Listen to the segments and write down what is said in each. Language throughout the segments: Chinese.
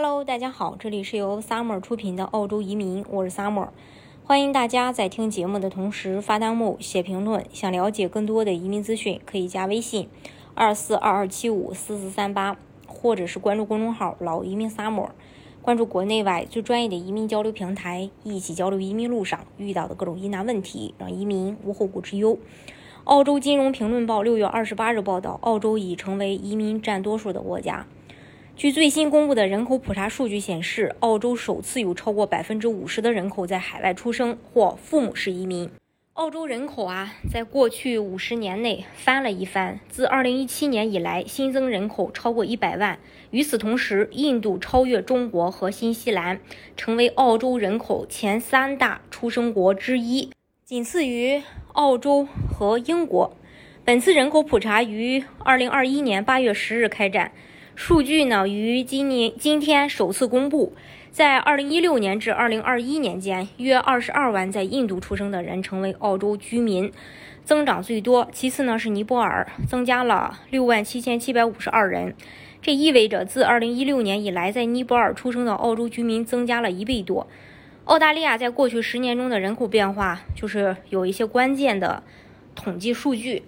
Hello，大家好，这里是由 Summer 出品的澳洲移民，我是 Summer，欢迎大家在听节目的同时发弹幕、写评论。想了解更多的移民资讯，可以加微信二四二二七五四四三八，或者是关注公众号“老移民 Summer”，关注国内外最专业的移民交流平台，一起交流移民路上遇到的各种疑难问题，让移民无后顾之忧。澳洲金融评论报六月二十八日报道，澳洲已成为移民占多数的国家。据最新公布的人口普查数据显示，澳洲首次有超过百分之五十的人口在海外出生或父母是移民。澳洲人口啊，在过去五十年内翻了一番。自二零一七年以来，新增人口超过一百万。与此同时，印度超越中国和新西兰，成为澳洲人口前三大出生国之一，仅次于澳洲和英国。本次人口普查于二零二一年八月十日开展。数据呢，于今年今天首次公布，在二零一六年至二零二一年间，约二十二万在印度出生的人成为澳洲居民，增长最多。其次呢是尼泊尔，增加了六万七千七百五十二人。这意味着自二零一六年以来，在尼泊尔出生的澳洲居民增加了一倍多。澳大利亚在过去十年中的人口变化，就是有一些关键的统计数据。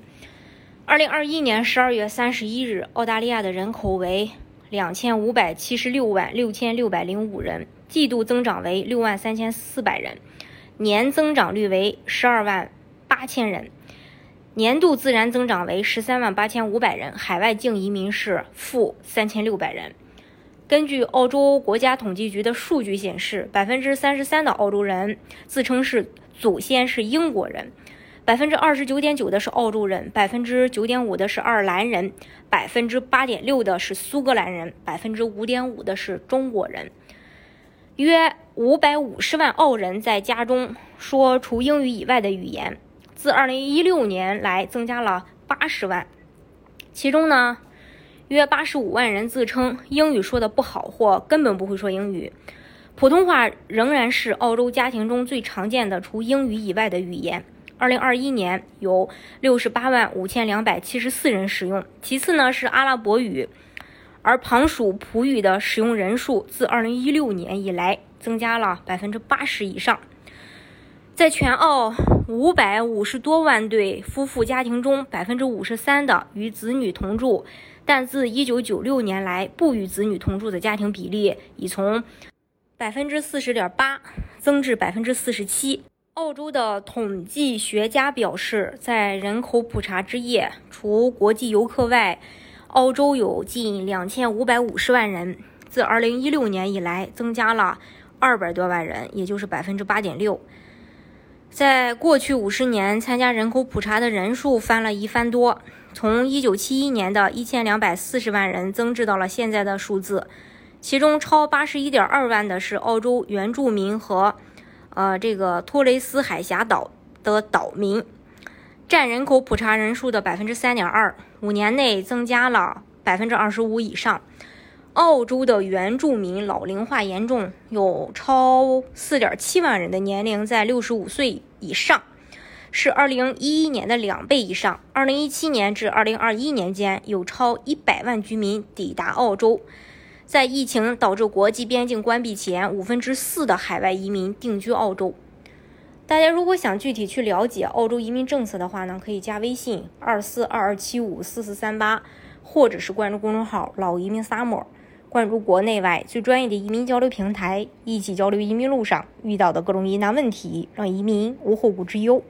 二零二一年十二月三十一日，澳大利亚的人口为两千五百七十六万六千六百零五人，季度增长为六万三千四百人，年增长率为十二万八千人，年度自然增长为十三万八千五百人，海外净移民是负三千六百人。根据澳洲国家统计局的数据显示，百分之三十三的澳洲人自称是祖先是英国人。百分之二十九点九的是澳洲人，百分之九点五的是爱尔兰人，百分之八点六的是苏格兰人，百分之五点五的是中国人。约五百五十万澳人在家中说除英语以外的语言，自二零一六年来增加了八十万。其中呢，约八十五万人自称英语说的不好或根本不会说英语，普通话仍然是澳洲家庭中最常见的除英语以外的语言。二零二一年有六十八万五千两百七十四人使用，其次呢是阿拉伯语，而旁属普语的使用人数自二零一六年以来增加了百分之八十以上。在全澳五百五十多万对夫妇家庭中，百分之五十三的与子女同住，但自一九九六年来不与子女同住的家庭比例已从百分之四十点八增至百分之四十七。澳洲的统计学家表示，在人口普查之夜，除国际游客外，澳洲有近两千五百五十万人，自二零一六年以来增加了二百多万人，也就是百分之八点六。在过去五十年，参加人口普查的人数翻了一番多，从一九七一年的一千两百四十万人增至到了现在的数字，其中超八十一点二万的是澳洲原住民和。呃，这个托雷斯海峡岛的岛民占人口普查人数的百分之三点二，五年内增加了百分之二十五以上。澳洲的原住民老龄化严重，有超四点七万人的年龄在六十五岁以上，是二零一一年的两倍以上。二零一七年至二零二一年间，有超一百万居民抵达澳洲。在疫情导致国际边境关闭前，五分之四的海外移民定居澳洲。大家如果想具体去了解澳洲移民政策的话呢，可以加微信二四二二七五四四三八，或者是关注公众号“老移民 summer”，关注国内外最专业的移民交流平台，一起交流移民路上遇到的各种疑难问题，让移民无后顾之忧。